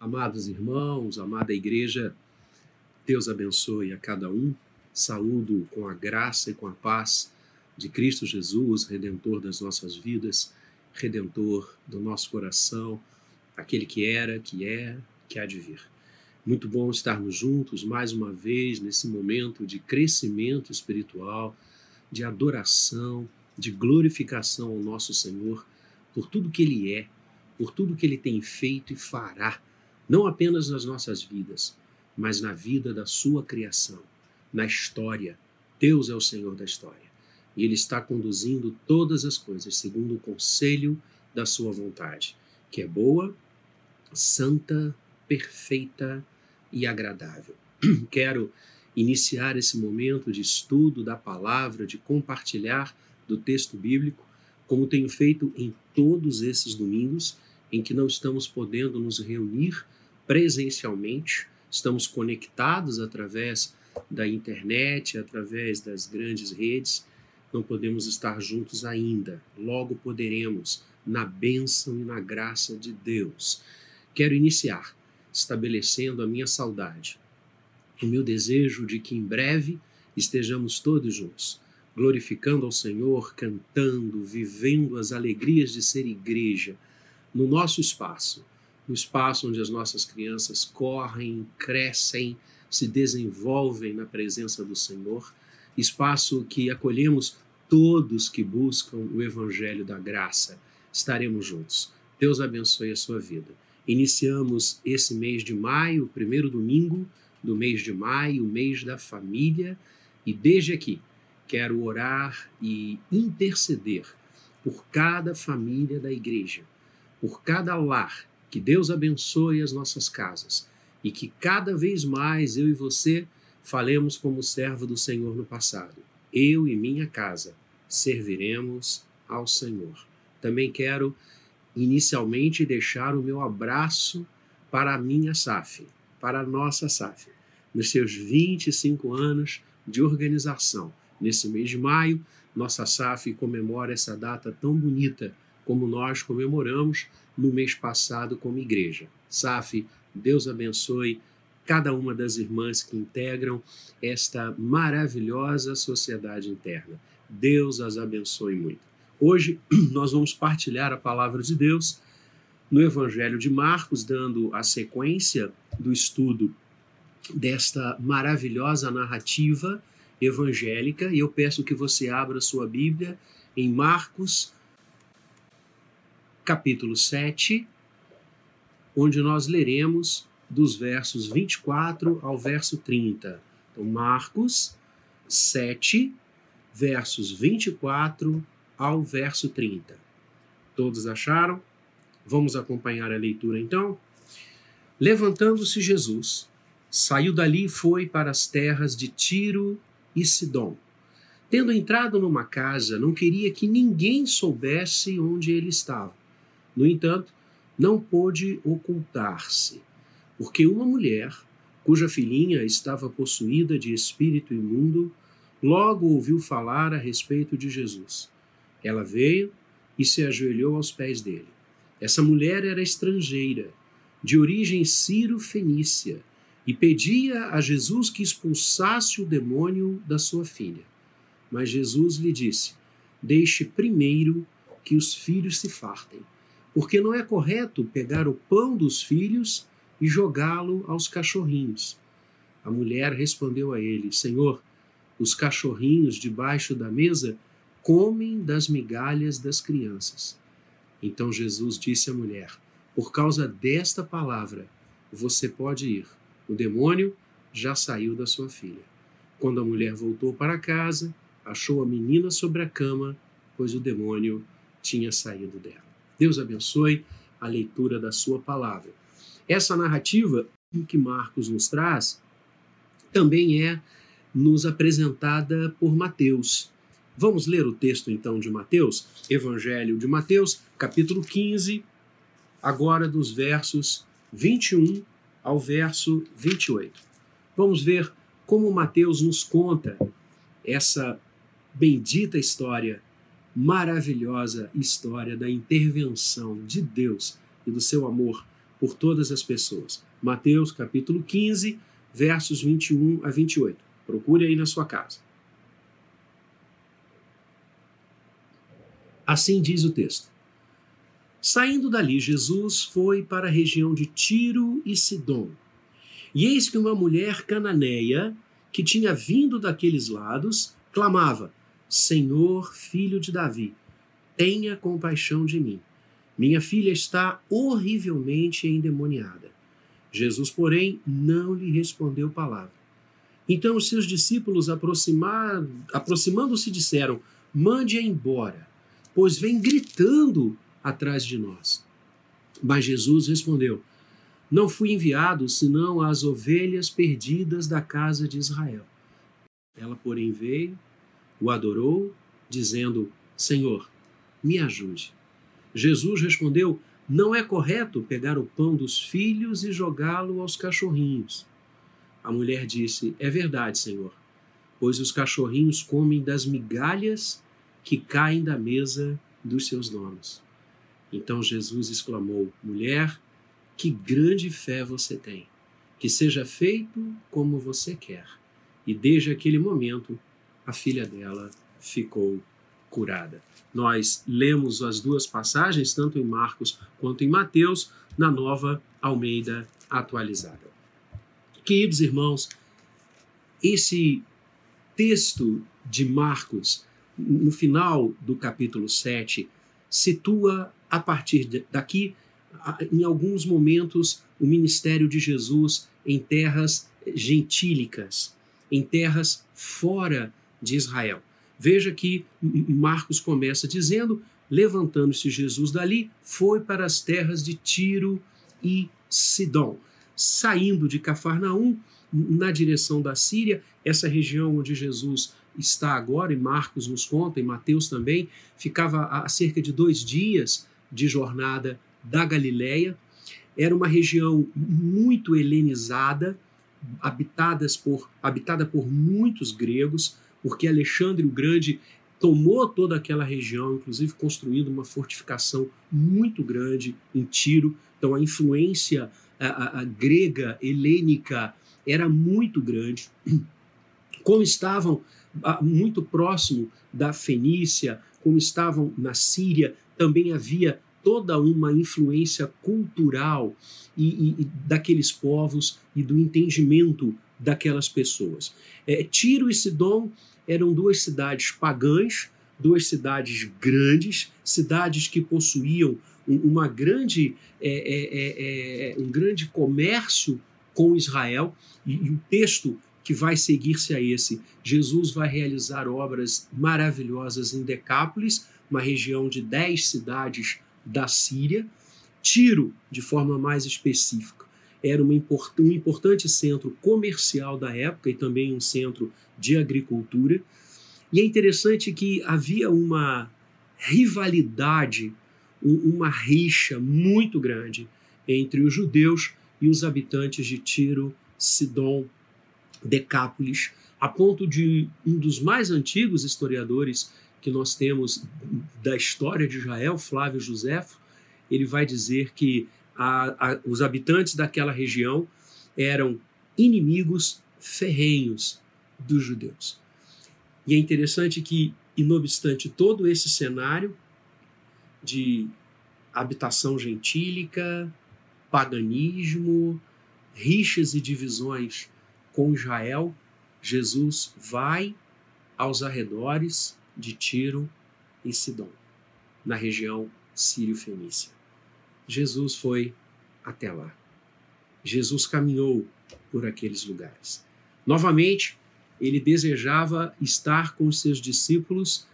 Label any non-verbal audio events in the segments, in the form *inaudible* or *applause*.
Amados irmãos, amada igreja, Deus abençoe a cada um. Saúdo com a graça e com a paz de Cristo Jesus, redentor das nossas vidas, redentor do nosso coração, aquele que era, que é, que há de vir. Muito bom estarmos juntos mais uma vez nesse momento de crescimento espiritual, de adoração, de glorificação ao nosso Senhor por tudo que Ele é, por tudo que Ele tem feito e fará não apenas nas nossas vidas, mas na vida da sua criação, na história. Deus é o Senhor da história. E Ele está conduzindo todas as coisas segundo o conselho da sua vontade, que é boa, santa, perfeita e agradável. *clears throat* Quero iniciar esse momento de estudo da palavra, de compartilhar do texto bíblico, como tenho feito em todos esses domingos em que não estamos podendo nos reunir presencialmente, estamos conectados através da internet, através das grandes redes, não podemos estar juntos ainda. Logo poderemos, na bênção e na graça de Deus. Quero iniciar estabelecendo a minha saudade, o meu desejo de que em breve estejamos todos juntos, glorificando ao Senhor, cantando, vivendo as alegrias de ser igreja no nosso espaço no espaço onde as nossas crianças correm, crescem, se desenvolvem na presença do Senhor, espaço que acolhemos todos que buscam o Evangelho da Graça. Estaremos juntos. Deus abençoe a sua vida. Iniciamos esse mês de maio, o primeiro domingo do mês de maio, o mês da família, e desde aqui quero orar e interceder por cada família da igreja, por cada lar que Deus abençoe as nossas casas e que cada vez mais eu e você falemos como servo do Senhor no passado. Eu e minha casa serviremos ao Senhor. Também quero inicialmente deixar o meu abraço para a minha SAF, para a nossa SAF, nos seus 25 anos de organização. Nesse mês de maio, nossa SAF comemora essa data tão bonita como nós comemoramos no mês passado como igreja. SAF, Deus abençoe cada uma das irmãs que integram esta maravilhosa sociedade interna. Deus as abençoe muito. Hoje *clears throat* nós vamos partilhar a palavra de Deus no Evangelho de Marcos, dando a sequência do estudo desta maravilhosa narrativa evangélica. E eu peço que você abra sua Bíblia em Marcos, capítulo 7, onde nós leremos dos versos 24 ao verso 30. Então, Marcos 7, versos 24 ao verso 30. Todos acharam? Vamos acompanhar a leitura então? Levantando-se Jesus, saiu dali e foi para as terras de Tiro e Sidom. Tendo entrado numa casa, não queria que ninguém soubesse onde ele estava. No entanto, não pôde ocultar-se, porque uma mulher, cuja filhinha estava possuída de espírito imundo, logo ouviu falar a respeito de Jesus. Ela veio e se ajoelhou aos pés dele. Essa mulher era estrangeira, de origem sírio-fenícia, e pedia a Jesus que expulsasse o demônio da sua filha. Mas Jesus lhe disse: Deixe primeiro que os filhos se fartem porque não é correto pegar o pão dos filhos e jogá-lo aos cachorrinhos. A mulher respondeu a ele: Senhor, os cachorrinhos debaixo da mesa comem das migalhas das crianças. Então Jesus disse à mulher: Por causa desta palavra, você pode ir. O demônio já saiu da sua filha. Quando a mulher voltou para casa, achou a menina sobre a cama, pois o demônio tinha saído dela. Deus abençoe a leitura da sua palavra. Essa narrativa que Marcos nos traz também é nos apresentada por Mateus. Vamos ler o texto então de Mateus, Evangelho de Mateus, capítulo 15, agora dos versos 21 ao verso 28. Vamos ver como Mateus nos conta essa bendita história maravilhosa história da intervenção de Deus e do seu amor por todas as pessoas. Mateus capítulo 15, versos 21 a 28. Procure aí na sua casa. Assim diz o texto. Saindo dali, Jesus foi para a região de Tiro e Sidom. E eis que uma mulher cananeia, que tinha vindo daqueles lados, clamava: Senhor, filho de Davi, tenha compaixão de mim. Minha filha está horrivelmente endemoniada. Jesus, porém, não lhe respondeu palavra. Então os seus discípulos, aproximando-se, disseram: Mande-a embora, pois vem gritando atrás de nós. Mas Jesus respondeu: Não fui enviado senão às ovelhas perdidas da casa de Israel. Ela, porém, veio, o adorou, dizendo: Senhor, me ajude. Jesus respondeu: Não é correto pegar o pão dos filhos e jogá-lo aos cachorrinhos. A mulher disse: É verdade, Senhor, pois os cachorrinhos comem das migalhas que caem da mesa dos seus donos. Então Jesus exclamou: Mulher, que grande fé você tem! Que seja feito como você quer. E desde aquele momento, a filha dela ficou curada. Nós lemos as duas passagens, tanto em Marcos quanto em Mateus, na nova Almeida atualizada. Queridos irmãos, esse texto de Marcos, no final do capítulo 7, situa a partir daqui, em alguns momentos, o ministério de Jesus em terras gentílicas, em terras fora de Israel. Veja que Marcos começa dizendo: levantando-se Jesus dali, foi para as terras de Tiro e Sidom. Saindo de Cafarnaum, na direção da Síria, essa região onde Jesus está agora, e Marcos nos conta, e Mateus também, ficava a cerca de dois dias de jornada da Galileia. Era uma região muito helenizada, habitadas por, habitada por muitos gregos, porque Alexandre o Grande tomou toda aquela região, inclusive construindo uma fortificação muito grande em Tiro. Então a influência a, a, a grega, helênica, era muito grande. Como estavam muito próximo da Fenícia, como estavam na Síria, também havia toda uma influência cultural e, e, daqueles povos e do entendimento daquelas pessoas. É, Tiro e Sidom eram duas cidades pagãs, duas cidades grandes, cidades que possuíam uma grande, é, é, é, é, um grande comércio com Israel, e, e o texto que vai seguir-se a esse, Jesus vai realizar obras maravilhosas em Decápolis, uma região de dez cidades da Síria. Tiro, de forma mais específica, era import um importante centro comercial da época e também um centro de agricultura. E é interessante que havia uma rivalidade, uma rixa muito grande entre os judeus e os habitantes de Tiro, Sidom, Decápolis, a ponto de um dos mais antigos historiadores que nós temos da história de Israel, Flávio Josefo, ele vai dizer que a, a, os habitantes daquela região eram inimigos ferrenhos dos judeus. E é interessante que, e não obstante todo esse cenário de habitação gentílica, paganismo, rixas e divisões com Israel, Jesus vai aos arredores de Tiro e Sidom, na região sírio-fenícia. Jesus foi até lá. Jesus caminhou por aqueles lugares. Novamente, ele desejava estar com os seus discípulos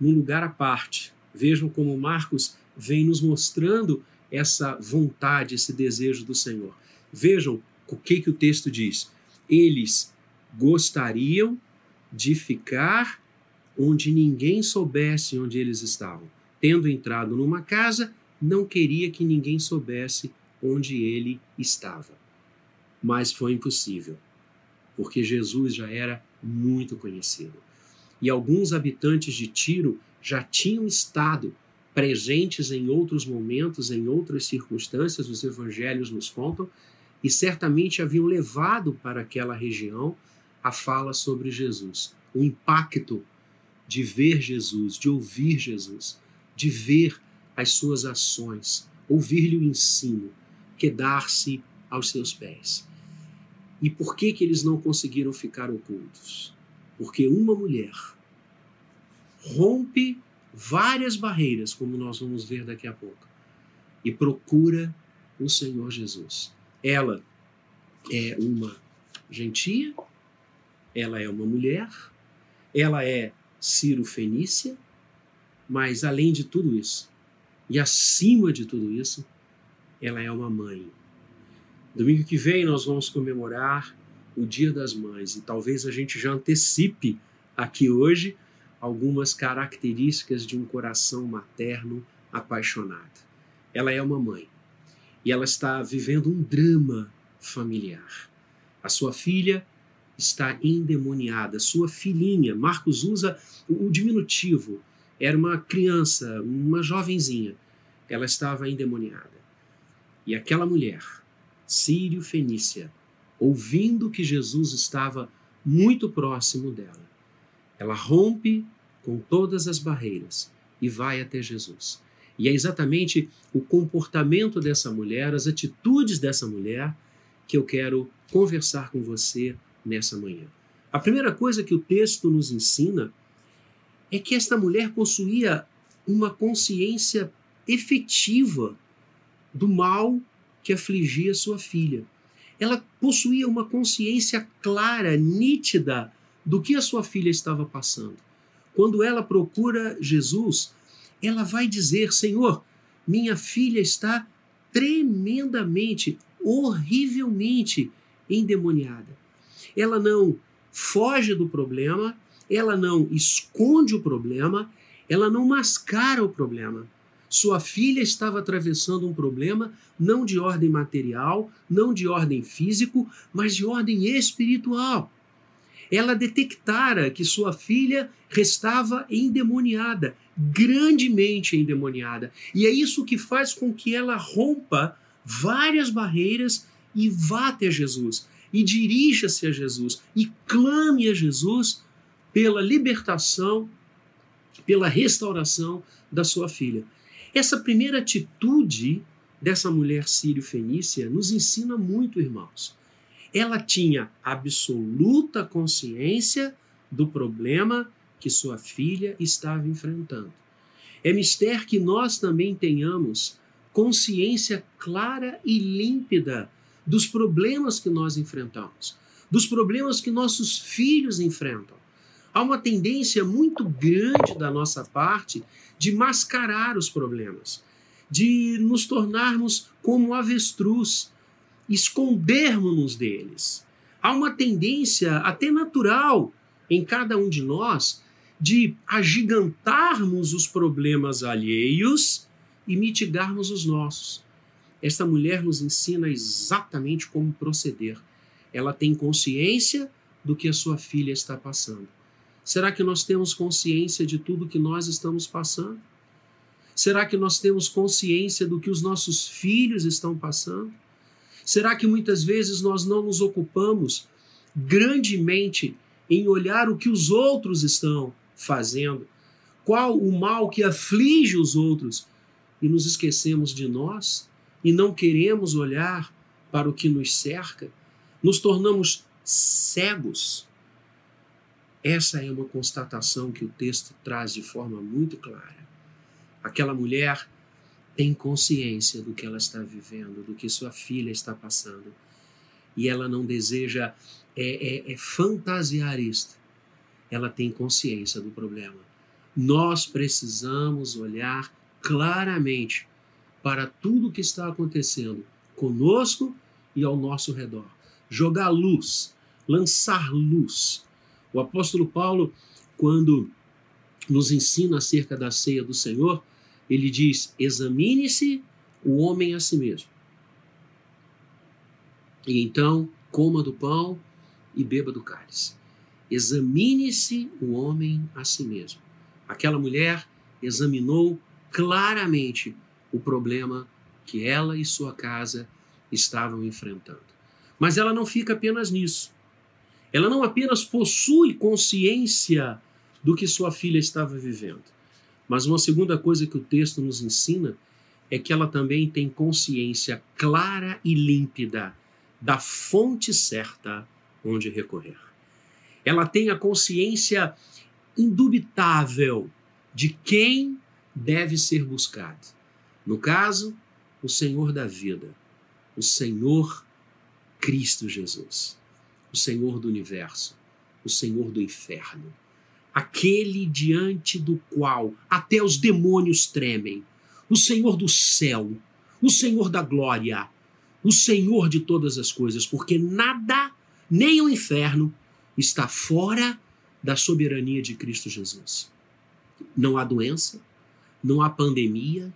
num lugar à parte. Vejam como Marcos vem nos mostrando essa vontade, esse desejo do Senhor. Vejam o que, que o texto diz. Eles gostariam de ficar onde ninguém soubesse onde eles estavam. Tendo entrado numa casa, não queria que ninguém soubesse onde ele estava. Mas foi impossível, porque Jesus já era muito conhecido. E alguns habitantes de Tiro já tinham estado presentes em outros momentos, em outras circunstâncias, os evangelhos nos contam, e certamente haviam levado para aquela região a fala sobre Jesus, o impacto de ver Jesus, de ouvir Jesus, de ver as suas ações, ouvir-lhe o ensino, quedar-se aos seus pés. E por que que eles não conseguiram ficar ocultos? Porque uma mulher rompe várias barreiras, como nós vamos ver daqui a pouco, e procura o Senhor Jesus. Ela é uma gentia, ela é uma mulher, ela é Ciro Fenícia, mas além de tudo isso, e acima de tudo isso, ela é uma mãe. Domingo que vem nós vamos comemorar o Dia das Mães e talvez a gente já antecipe aqui hoje algumas características de um coração materno apaixonado. Ela é uma mãe e ela está vivendo um drama familiar. A sua filha está endemoniada, sua filhinha, Marcos usa o diminutivo, era uma criança, uma jovenzinha, ela estava endemoniada. E aquela mulher, Sírio Fenícia, ouvindo que Jesus estava muito próximo dela, ela rompe com todas as barreiras e vai até Jesus. E é exatamente o comportamento dessa mulher, as atitudes dessa mulher, que eu quero conversar com você nessa manhã. A primeira coisa que o texto nos ensina é que esta mulher possuía uma consciência efetiva do mal que afligia sua filha. Ela possuía uma consciência clara, nítida do que a sua filha estava passando. Quando ela procura Jesus, ela vai dizer: Senhor, minha filha está tremendamente, horrivelmente endemoniada. Ela não foge do problema, ela não esconde o problema, ela não mascara o problema. Sua filha estava atravessando um problema não de ordem material, não de ordem físico, mas de ordem espiritual ela detectara que sua filha restava endemoniada, grandemente endemoniada. E é isso que faz com que ela rompa várias barreiras e vá até Jesus, e dirija-se a Jesus, e clame a Jesus pela libertação, pela restauração da sua filha. Essa primeira atitude dessa mulher sírio-fenícia nos ensina muito, irmãos ela tinha absoluta consciência do problema que sua filha estava enfrentando. É mister que nós também tenhamos consciência clara e límpida dos problemas que nós enfrentamos, dos problemas que nossos filhos enfrentam. Há uma tendência muito grande da nossa parte de mascarar os problemas, de nos tornarmos como avestruz, escondermos-nos deles. Há uma tendência até natural em cada um de nós de agigantarmos os problemas alheios e mitigarmos os nossos. Esta mulher nos ensina exatamente como proceder. Ela tem consciência do que a sua filha está passando. Será que nós temos consciência de tudo que nós estamos passando? Será que nós temos consciência do que os nossos filhos estão passando? Será que muitas vezes nós não nos ocupamos grandemente em olhar o que os outros estão fazendo? Qual o mal que aflige os outros? E nos esquecemos de nós e não queremos olhar para o que nos cerca? Nos tornamos cegos. Essa é uma constatação que o texto traz de forma muito clara. Aquela mulher tem consciência do que ela está vivendo, do que sua filha está passando. E ela não deseja é, é, é fantasiar isto. Ela tem consciência do problema. Nós precisamos olhar claramente para tudo o que está acontecendo conosco e ao nosso redor. Jogar luz, lançar luz. O apóstolo Paulo, quando nos ensina acerca da ceia do Senhor, ele diz: examine-se o homem a si mesmo. E então coma do pão e beba do cálice. Examine-se o homem a si mesmo. Aquela mulher examinou claramente o problema que ela e sua casa estavam enfrentando. Mas ela não fica apenas nisso. Ela não apenas possui consciência do que sua filha estava vivendo, mas uma segunda coisa que o texto nos ensina é que ela também tem consciência clara e límpida da fonte certa onde recorrer. Ela tem a consciência indubitável de quem deve ser buscado. No caso, o Senhor da vida, o Senhor Cristo Jesus, o Senhor do universo, o Senhor do inferno, aquele diante do qual até os demônios tremem, o Senhor do céu, o Senhor da glória, o Senhor de todas as coisas, porque nada, nem o inferno, está fora da soberania de Cristo Jesus. Não há doença, não há pandemia,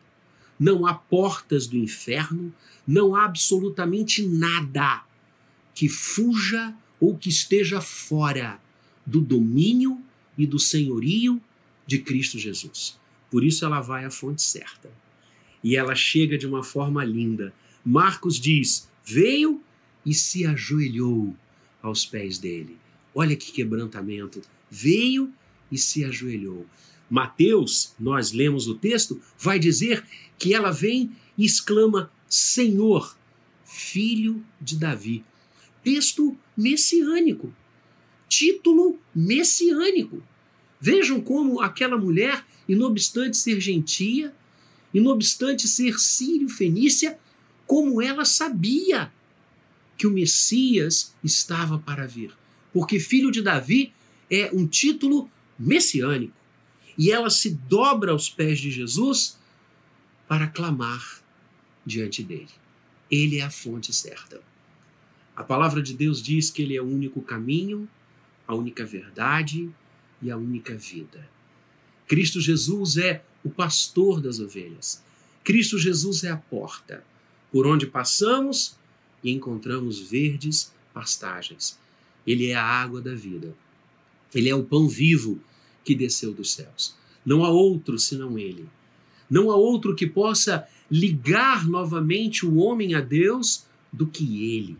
não há portas do inferno, não há absolutamente nada que fuja ou que esteja fora do domínio e do senhorio de Cristo Jesus. Por isso ela vai à fonte certa. E ela chega de uma forma linda. Marcos diz: veio e se ajoelhou aos pés dele. Olha que quebrantamento. Veio e se ajoelhou. Mateus, nós lemos o texto, vai dizer que ela vem e exclama: Senhor, filho de Davi. Texto messiânico, título messiânico. Vejam como aquela mulher, inobstante ser gentia, inobstante ser sírio-fenícia, como ela sabia que o Messias estava para vir. Porque filho de Davi é um título messiânico e ela se dobra aos pés de Jesus para clamar diante dele. Ele é a fonte certa. A palavra de Deus diz que ele é o único caminho, a única verdade e a única vida. Cristo Jesus é o pastor das ovelhas. Cristo Jesus é a porta por onde passamos e encontramos verdes pastagens. Ele é a água da vida. Ele é o pão vivo que desceu dos céus. Não há outro senão Ele. Não há outro que possa ligar novamente o homem a Deus do que Ele.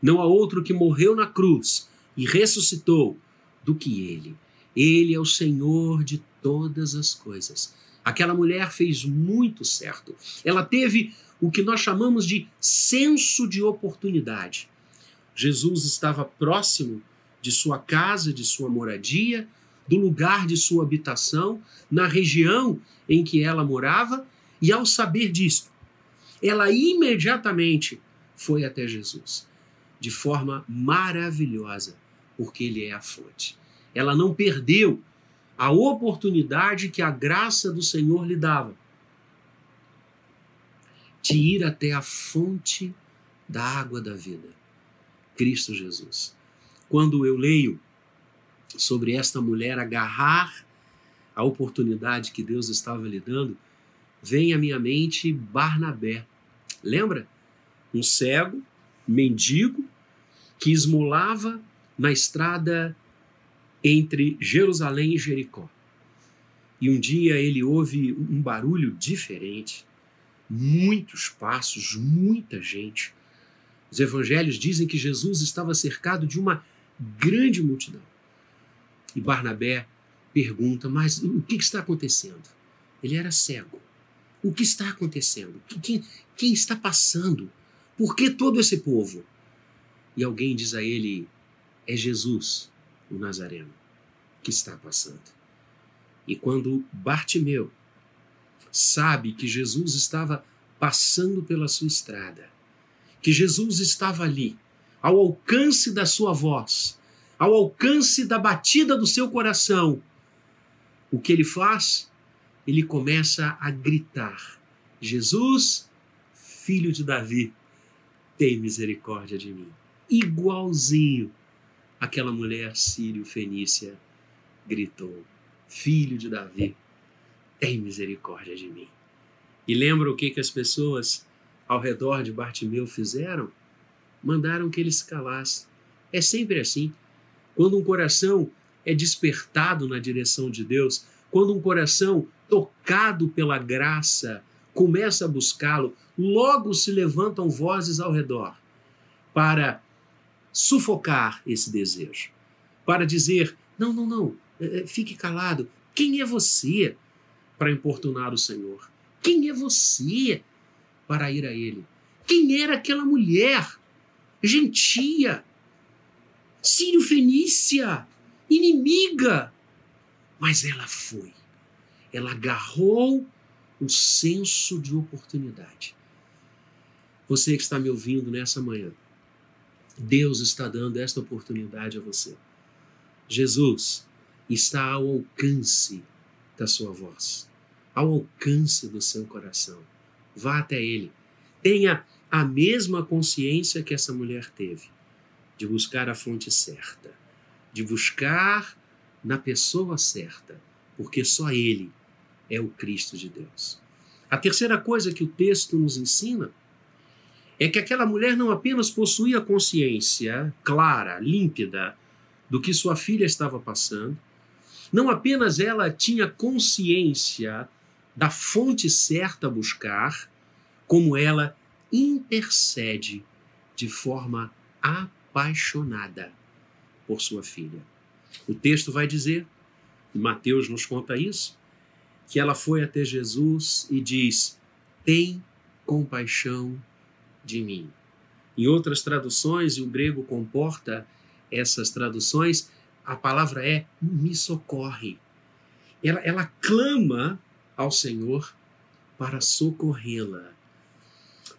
Não há outro que morreu na cruz e ressuscitou do que Ele. Ele é o Senhor de todas as coisas. Aquela mulher fez muito certo. Ela teve o que nós chamamos de senso de oportunidade. Jesus estava próximo de sua casa, de sua moradia, do lugar de sua habitação, na região em que ela morava, e ao saber disto, ela imediatamente foi até Jesus, de forma maravilhosa, porque ele é a fonte. Ela não perdeu a oportunidade que a graça do Senhor lhe dava de ir até a fonte da água da vida, Cristo Jesus. Quando eu leio sobre esta mulher agarrar a oportunidade que Deus estava lhe dando, vem à minha mente Barnabé. Lembra? Um cego, mendigo, que esmolava na estrada entre Jerusalém e Jericó. E um dia ele ouve um barulho diferente, muitos passos, muita gente. Os evangelhos dizem que Jesus estava cercado de uma grande multidão. E Barnabé pergunta: Mas o que está acontecendo? Ele era cego. O que está acontecendo? Quem, quem está passando? Por que todo esse povo? E alguém diz a ele: É Jesus, o Nazareno, que está passando. E quando Bartimeu sabe que Jesus estava passando pela sua estrada, que Jesus estava ali, ao alcance da sua voz, ao alcance da batida do seu coração, o que ele faz? Ele começa a gritar: Jesus, filho de Davi, tem misericórdia de mim. Igualzinho aquela mulher sírio-fenícia gritou: Filho de Davi, tem misericórdia de mim. E lembra o que, que as pessoas ao redor de Bartimeu fizeram? Mandaram que ele se calasse. É sempre assim. Quando um coração é despertado na direção de Deus, quando um coração tocado pela graça, começa a buscá-lo, logo se levantam vozes ao redor para sufocar esse desejo, para dizer: não, não, não, é, é, fique calado. Quem é você para importunar o Senhor? Quem é você para ir a Ele? Quem era aquela mulher gentia, sírio-fenícia, inimiga? Mas ela foi. Ela agarrou o senso de oportunidade. Você que está me ouvindo nessa manhã, Deus está dando esta oportunidade a você. Jesus está ao alcance da sua voz, ao alcance do seu coração. Vá até Ele. Tenha a mesma consciência que essa mulher teve, de buscar a fonte certa, de buscar na pessoa certa, porque só Ele é o Cristo de Deus. A terceira coisa que o texto nos ensina é que aquela mulher não apenas possuía consciência clara, límpida, do que sua filha estava passando, não apenas ela tinha consciência da fonte certa a buscar, como ela intercede de forma apaixonada por sua filha. O texto vai dizer, e Mateus nos conta isso, que ela foi até Jesus e diz: Tem compaixão de mim. Em outras traduções, e o grego comporta essas traduções, a palavra é me socorre. Ela, ela clama ao Senhor para socorrê-la.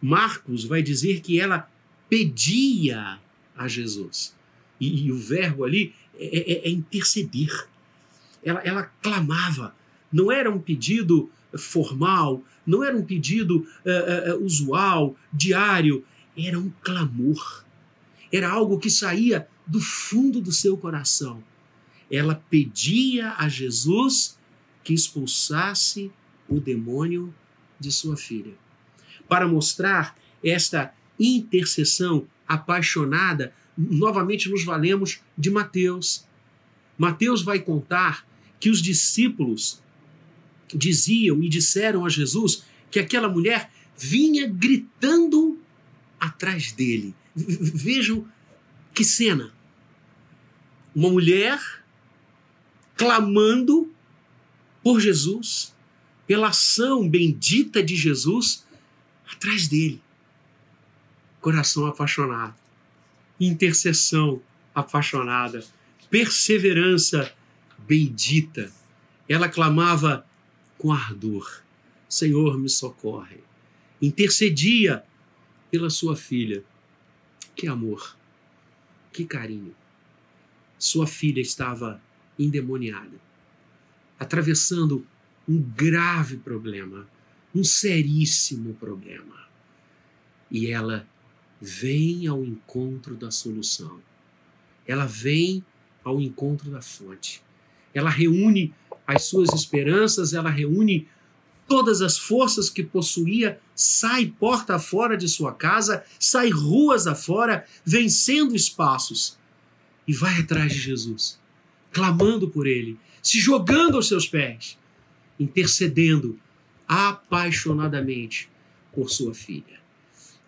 Marcos vai dizer que ela pedia a Jesus. E, e o verbo ali é, é, é interceder. Ela, ela clamava. Não era um pedido formal, não era um pedido uh, uh, usual, diário, era um clamor. Era algo que saía do fundo do seu coração. Ela pedia a Jesus que expulsasse o demônio de sua filha. Para mostrar esta intercessão apaixonada, novamente nos valemos de Mateus. Mateus vai contar que os discípulos diziam e disseram a Jesus que aquela mulher vinha gritando atrás dele. Vejam que cena! Uma mulher clamando por Jesus, pela ação bendita de Jesus atrás dele. Coração apaixonado, intercessão apaixonada, perseverança bendita. Ela clamava com ardor: Senhor, me socorre. Intercedia pela sua filha. Que amor, que carinho. Sua filha estava endemoniada, atravessando um grave problema, um seríssimo problema. E ela vem ao encontro da solução. Ela vem ao encontro da fonte. Ela reúne as suas esperanças, ela reúne todas as forças que possuía, sai porta fora de sua casa, sai ruas afora, vencendo espaços e vai atrás de Jesus, clamando por ele, se jogando aos seus pés, intercedendo apaixonadamente por sua filha.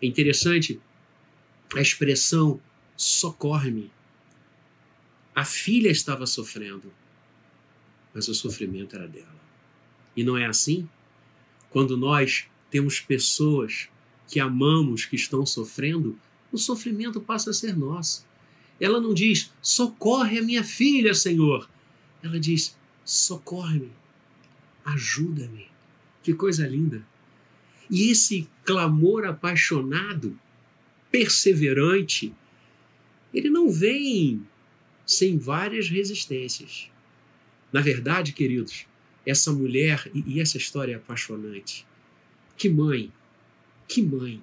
É interessante a expressão socorre-me. A filha estava sofrendo mas o sofrimento era dela. E não é assim? Quando nós temos pessoas que amamos que estão sofrendo, o sofrimento passa a ser nosso. Ela não diz, socorre a minha filha, Senhor. Ela diz, socorre-me, ajuda-me. Que coisa linda. E esse clamor apaixonado, perseverante, ele não vem sem várias resistências. Na verdade, queridos, essa mulher e essa história é apaixonante. Que mãe, que mãe.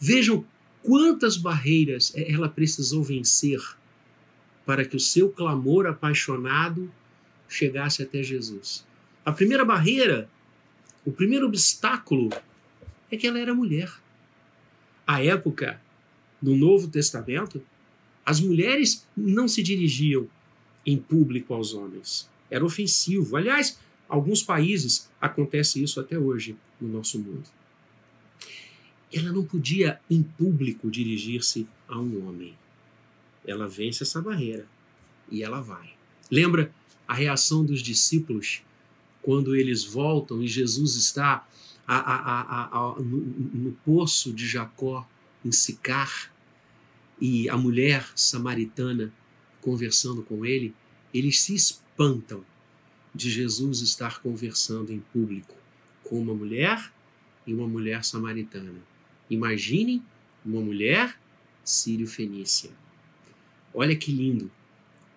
Vejam quantas barreiras ela precisou vencer para que o seu clamor apaixonado chegasse até Jesus. A primeira barreira, o primeiro obstáculo é que ela era mulher. À época, no Novo Testamento, as mulheres não se dirigiam em público aos homens. Era ofensivo. Aliás, alguns países acontece isso até hoje no nosso mundo. Ela não podia, em público, dirigir-se a um homem. Ela vence essa barreira e ela vai. Lembra a reação dos discípulos quando eles voltam e Jesus está a, a, a, no, no poço de Jacó, em Sicar, e a mulher samaritana conversando com ele, eles se espantam de Jesus estar conversando em público com uma mulher e uma mulher samaritana. Imaginem uma mulher sírio-fenícia. Olha que lindo.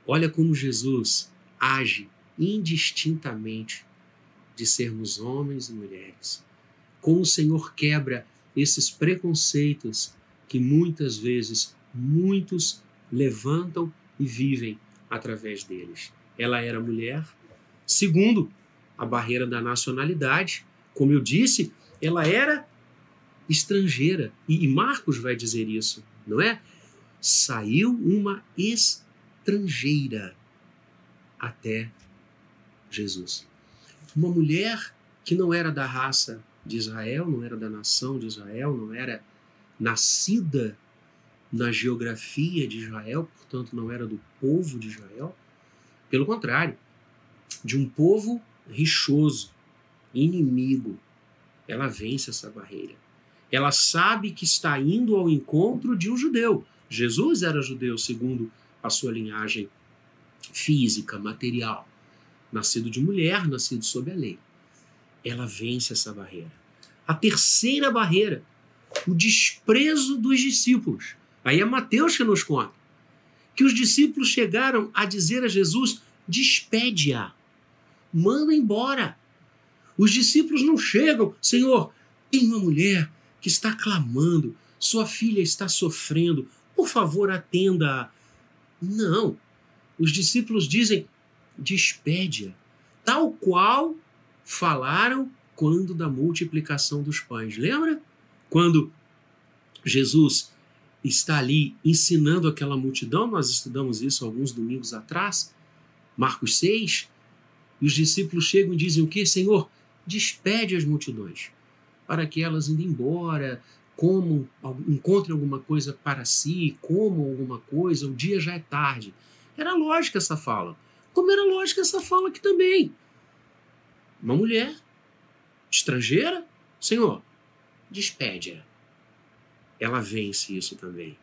Olha como Jesus age indistintamente de sermos homens e mulheres. Como o Senhor quebra esses preconceitos que muitas vezes muitos levantam e vivem através deles. Ela era mulher. Segundo, a barreira da nacionalidade. Como eu disse, ela era estrangeira. E Marcos vai dizer isso, não é? Saiu uma estrangeira até Jesus. Uma mulher que não era da raça de Israel, não era da nação de Israel, não era nascida na geografia de Israel, portanto não era do povo de Israel. Pelo contrário, de um povo rixoso, inimigo, ela vence essa barreira. Ela sabe que está indo ao encontro de um judeu. Jesus era judeu, segundo a sua linhagem física, material. Nascido de mulher, nascido sob a lei. Ela vence essa barreira. A terceira barreira, o desprezo dos discípulos. Aí é Mateus que nos conta que os discípulos chegaram a dizer a Jesus: despede-a, manda embora. Os discípulos não chegam, Senhor, tem uma mulher que está clamando, sua filha está sofrendo, por favor, atenda-a. Não. Os discípulos dizem: despede-a, tal qual falaram quando da multiplicação dos pães. Lembra? Quando Jesus está ali ensinando aquela multidão, nós estudamos isso alguns domingos atrás, Marcos 6, e os discípulos chegam e dizem o que? Senhor, despede as multidões, para que elas indo embora, comam, encontrem alguma coisa para si, comam alguma coisa, o dia já é tarde. Era lógica essa fala. Como era lógica essa fala aqui também. Uma mulher estrangeira, Senhor, despede-a ela vence isso também.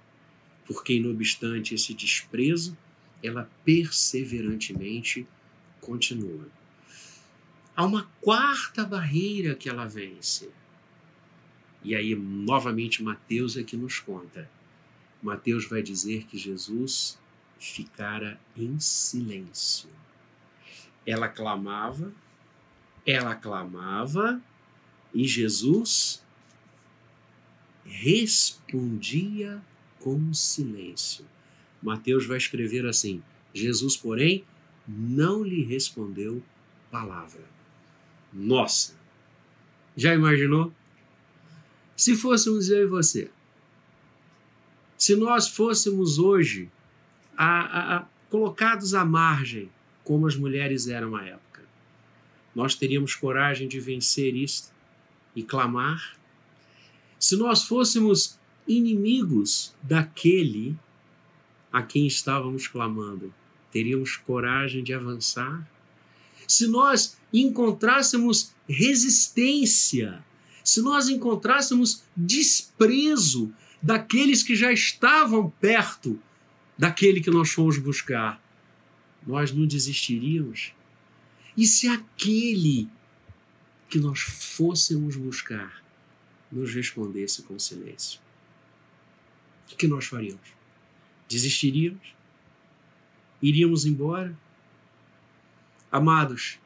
Porque, não obstante esse desprezo, ela perseverantemente continua. Há uma quarta barreira que ela vence. E aí, novamente, Mateus é que nos conta. Mateus vai dizer que Jesus ficara em silêncio. Ela clamava, ela clamava, e Jesus respondia com silêncio. Mateus vai escrever assim: Jesus, porém, não lhe respondeu palavra. Nossa! Já imaginou? Se fôssemos eu e você, se nós fôssemos hoje a, a, a, colocados à margem, como as mulheres eram à época, nós teríamos coragem de vencer isto e clamar se nós fôssemos inimigos daquele a quem estávamos clamando, teríamos coragem de avançar? Se nós encontrássemos resistência, se nós encontrássemos desprezo daqueles que já estavam perto daquele que nós fomos buscar, nós não desistiríamos? E se aquele que nós fôssemos buscar nos respondesse com silêncio, o que nós faríamos? Desistiríamos? Iríamos embora? Amados,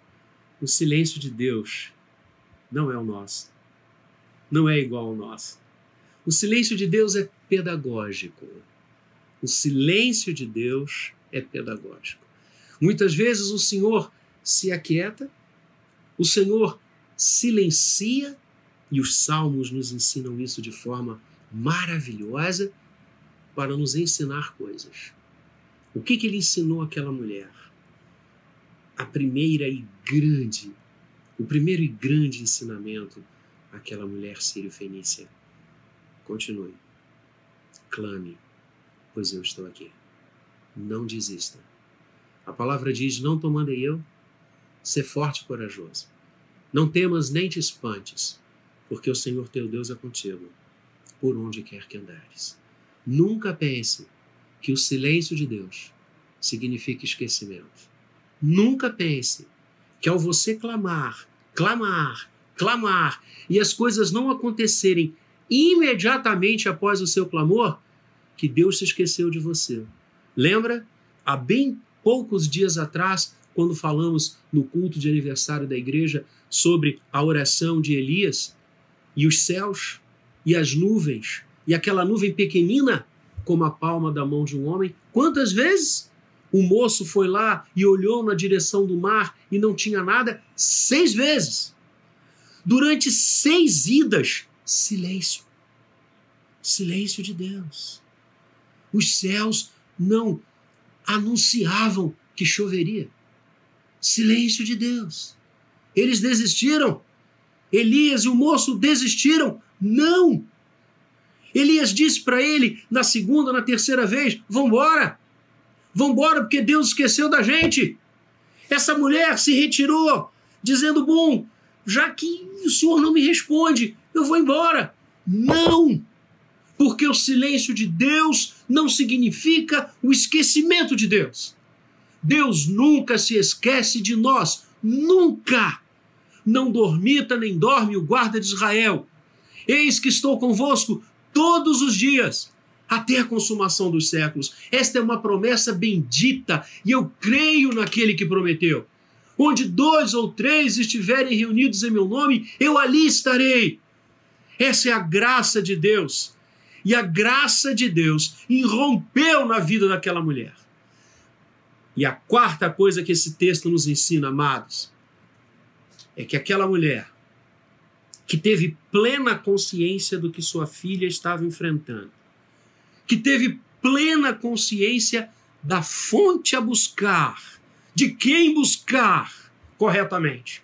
o silêncio de Deus não é o nosso, não é igual ao nosso. O silêncio de Deus é pedagógico. O silêncio de Deus é pedagógico. Muitas vezes o Senhor se aquieta, o Senhor silencia e os salmos nos ensinam isso de forma maravilhosa para nos ensinar coisas. O que, que ele ensinou àquela mulher? A primeira e grande O primeiro e grande ensinamento àquela mulher sírio-fenícia. Continue. Clame, pois eu estou aqui. Não desista. A palavra diz: Não te mandei eu? Ser forte e corajoso. Não temas nem te espantes, porque o Senhor teu Deus é contigo, por onde quer que andares. Nunca pense que o silêncio de Deus significa esquecimento. Nunca pense que ao você clamar, clamar, clamar e as coisas não acontecerem imediatamente após o seu clamor, que Deus se esqueceu de você. Lembra? Há bem poucos dias atrás, quando falamos no culto de aniversário da igreja sobre a oração de Elias e os céus e as nuvens e aquela nuvem pequenina como a palma da mão de um homem, quantas vezes o moço foi lá e olhou na direção do mar e não tinha nada? Seis vezes. Durante seis idas, silêncio. Silêncio de Deus. Os céus não anunciavam que choveria. Silêncio de Deus. Eles desistiram. Elias e o moço desistiram. Não! Elias disse para ele na segunda, na terceira vez: Vambora! Vambora, porque Deus esqueceu da gente. Essa mulher se retirou, dizendo: Bom, já que o senhor não me responde, eu vou embora. Não! Porque o silêncio de Deus não significa o esquecimento de Deus. Deus nunca se esquece de nós, nunca! Não dormita nem dorme o guarda de Israel. Eis que estou convosco todos os dias, até a consumação dos séculos. Esta é uma promessa bendita e eu creio naquele que prometeu. Onde dois ou três estiverem reunidos em meu nome, eu ali estarei. Essa é a graça de Deus. E a graça de Deus irrompeu na vida daquela mulher. E a quarta coisa que esse texto nos ensina, amados, é que aquela mulher que teve plena consciência do que sua filha estava enfrentando, que teve plena consciência da fonte a buscar, de quem buscar corretamente,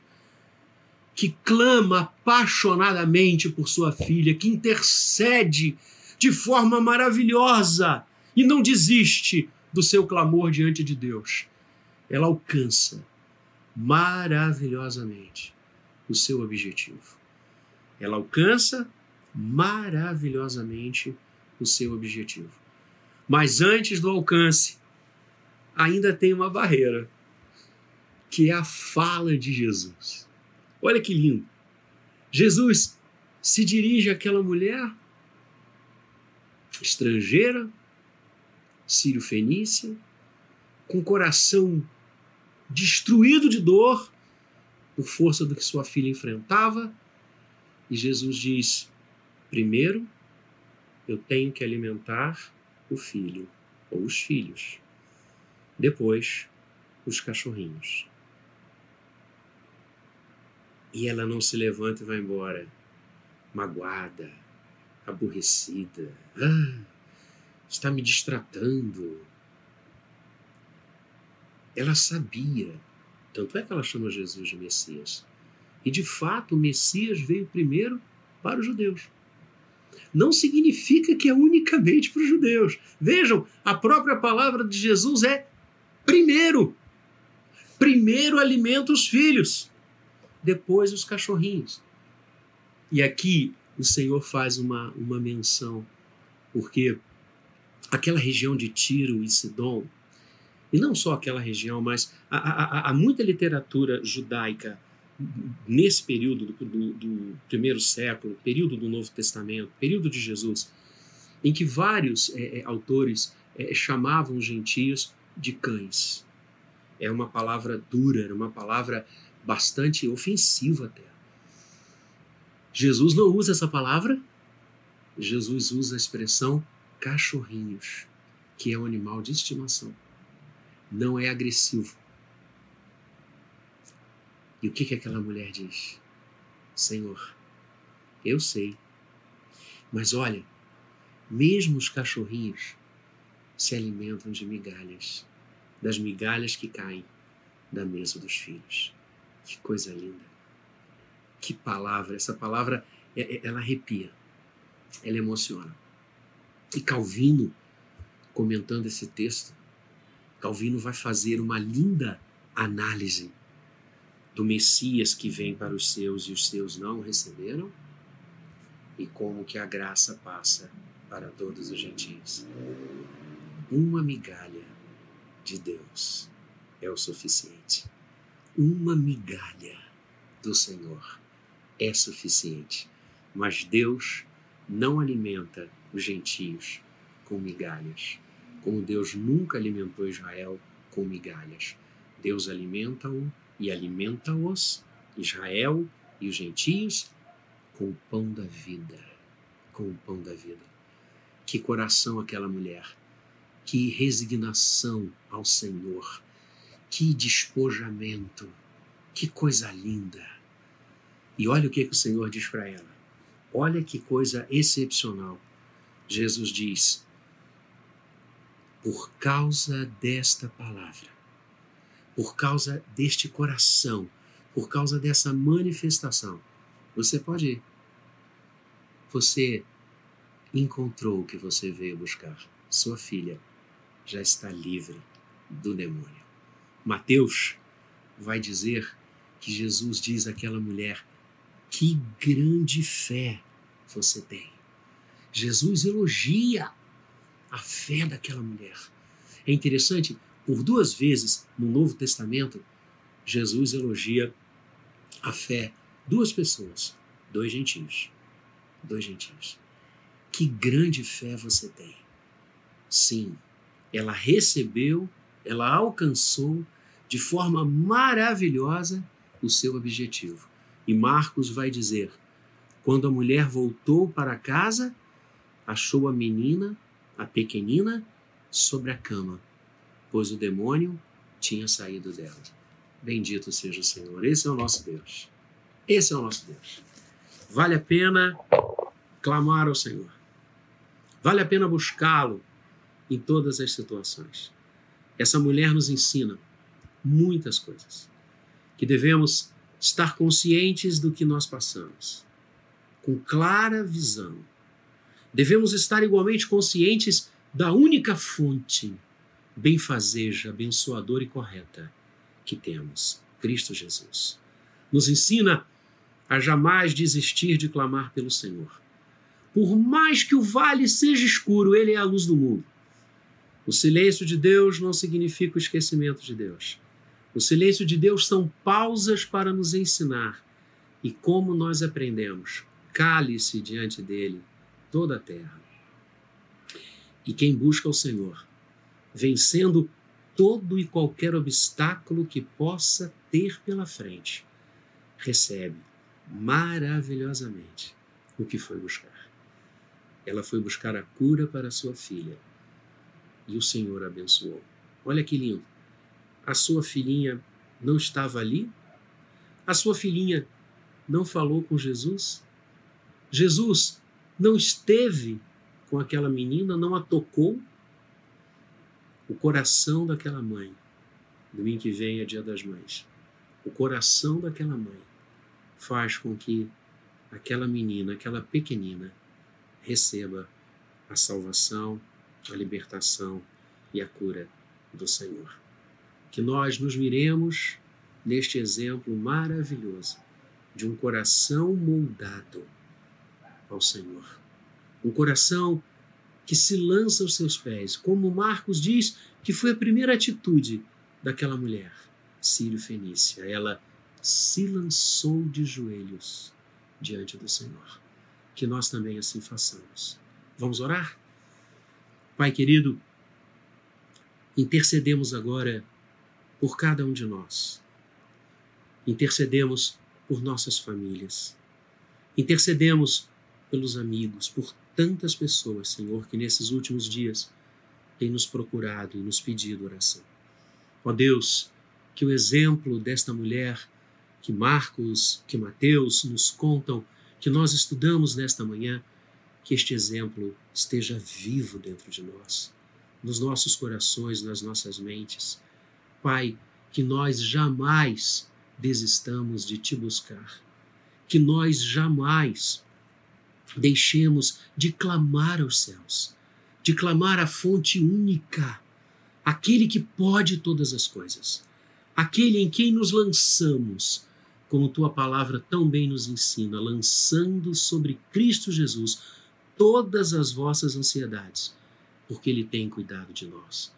que clama apaixonadamente por sua filha, que intercede de forma maravilhosa e não desiste do seu clamor diante de Deus. Ela alcança maravilhosamente o seu objetivo. Ela alcança maravilhosamente o seu objetivo. Mas antes do alcance, ainda tem uma barreira, que é a fala de Jesus. Olha que lindo. Jesus se dirige àquela mulher estrangeira, sírio-fenícia, com coração destruído de dor por força do que sua filha enfrentava. E Jesus diz: primeiro, eu tenho que alimentar o filho ou os filhos. Depois, os cachorrinhos. E ela não se levanta e vai embora, magoada, aborrecida. Ah, está me distratando. Ela sabia, tanto é que ela chama Jesus de Messias. E de fato, o Messias veio primeiro para os judeus. Não significa que é unicamente para os judeus. Vejam, a própria palavra de Jesus é primeiro. Primeiro alimenta os filhos, depois os cachorrinhos. E aqui o Senhor faz uma, uma menção, porque aquela região de Tiro e Sidom, e não só aquela região, mas há, muita literatura judaica nesse período do, do, do, primeiro século, período do Novo Testamento, período de Jesus, em que vários é, é, autores é, chamavam os gentios de cães. É uma palavra dura, era uma palavra bastante ofensiva até. Jesus não usa essa palavra, Jesus usa a expressão cachorrinhos, que é um animal de estimação. Não é agressivo. E o que, que aquela mulher diz? Senhor, eu sei, mas olha, mesmo os cachorrinhos se alimentam de migalhas, das migalhas que caem da mesa dos filhos. Que coisa linda! Que palavra! Essa palavra, é, é, ela arrepia, ela emociona. E Calvino, comentando esse texto, Calvino vai fazer uma linda análise do Messias que vem para os seus e os seus não receberam e como que a graça passa para todos os gentios. Uma migalha de Deus é o suficiente. Uma migalha do Senhor é suficiente. Mas Deus não alimenta os gentios com migalhas, como Deus nunca alimentou Israel com migalhas. Deus alimenta-o e alimenta-os, Israel e os gentios, com o pão da vida. Com o pão da vida. Que coração aquela mulher, que resignação ao Senhor, que despojamento, que coisa linda. E olha o que, que o Senhor diz para ela. Olha que coisa excepcional. Jesus diz: por causa desta palavra, por causa deste coração, por causa dessa manifestação, você pode ir. Você encontrou o que você veio buscar. Sua filha já está livre do demônio. Mateus vai dizer que Jesus diz àquela mulher: Que grande fé você tem. Jesus elogia a fé daquela mulher. É interessante, por duas vezes no Novo Testamento, Jesus elogia a fé duas pessoas, dois gentios. Dois gentios. Que grande fé você tem. Sim, ela recebeu, ela alcançou de forma maravilhosa o seu objetivo. E Marcos vai dizer: quando a mulher voltou para casa, achou a menina, a pequenina, sobre a cama, pois o demônio tinha saído dela. Bendito seja o Senhor. Esse é o nosso Deus. Esse é o nosso Deus. Vale a pena clamar ao Senhor. Vale a pena buscá-lo em todas as situações. Essa mulher nos ensina muitas coisas. Que devemos estar conscientes do que nós passamos, com clara visão. Devemos estar igualmente conscientes da única fonte benfazeja, abençoadora e correta que temos, Cristo Jesus. Nos ensina a jamais desistir de clamar pelo Senhor. Por mais que o vale seja escuro, ele é a luz do mundo. O silêncio de Deus não significa o esquecimento de Deus. O silêncio de Deus são pausas para nos ensinar. E como nós aprendemos? Cale-se diante dele toda a terra. E quem busca o Senhor, vencendo todo e qualquer obstáculo que possa ter pela frente, recebe maravilhosamente o que foi buscar. Ela foi buscar a cura para sua filha e o Senhor abençoou. Olha que lindo. A sua filhinha não estava ali? A sua filhinha não falou com Jesus? Jesus não esteve com aquela menina, não a tocou? O coração daquela mãe, domingo que vem é dia das mães, o coração daquela mãe faz com que aquela menina, aquela pequenina, receba a salvação, a libertação e a cura do Senhor. Que nós nos miremos neste exemplo maravilhoso de um coração moldado ao Senhor. Um coração que se lança aos seus pés, como Marcos diz que foi a primeira atitude daquela mulher, Sírio Fenícia. Ela se lançou de joelhos diante do Senhor. Que nós também assim façamos. Vamos orar? Pai querido, intercedemos agora por cada um de nós. Intercedemos por nossas famílias. Intercedemos pelos amigos, por tantas pessoas, Senhor, que nesses últimos dias têm nos procurado e nos pedido oração. Ó Deus, que o exemplo desta mulher que Marcos, que Mateus nos contam, que nós estudamos nesta manhã, que este exemplo esteja vivo dentro de nós, nos nossos corações, nas nossas mentes. Pai, que nós jamais desistamos de te buscar, que nós jamais deixemos de clamar aos céus, de clamar à fonte única, aquele que pode todas as coisas, aquele em quem nos lançamos, como tua palavra tão bem nos ensina, lançando sobre Cristo Jesus todas as vossas ansiedades, porque Ele tem cuidado de nós.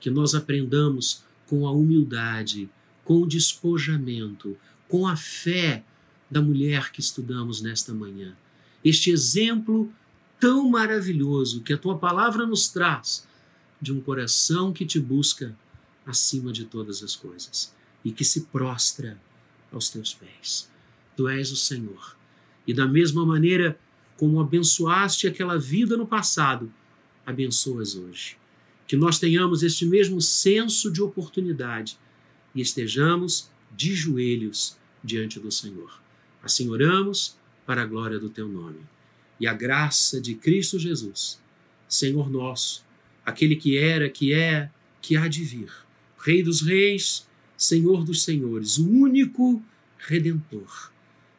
Que nós aprendamos com a humildade, com o despojamento, com a fé da mulher que estudamos nesta manhã. Este exemplo tão maravilhoso que a tua palavra nos traz de um coração que te busca acima de todas as coisas e que se prostra aos teus pés. Tu és o Senhor. E da mesma maneira como abençoaste aquela vida no passado, abençoas hoje. Que nós tenhamos este mesmo senso de oportunidade e estejamos de joelhos diante do Senhor. Assim oramos para a glória do teu nome. E a graça de Cristo Jesus, Senhor nosso, aquele que era, que é, que há de vir, Rei dos Reis, Senhor dos Senhores, o único redentor,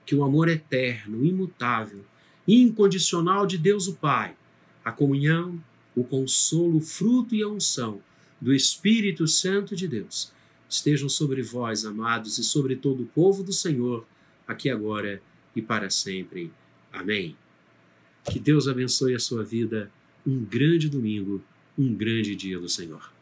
que o amor eterno, imutável, incondicional de Deus o Pai, a comunhão, o consolo, o fruto e a unção do Espírito Santo de Deus estejam sobre vós, amados, e sobre todo o povo do Senhor, aqui agora e para sempre. Amém. Que Deus abençoe a sua vida. Um grande domingo, um grande dia do Senhor.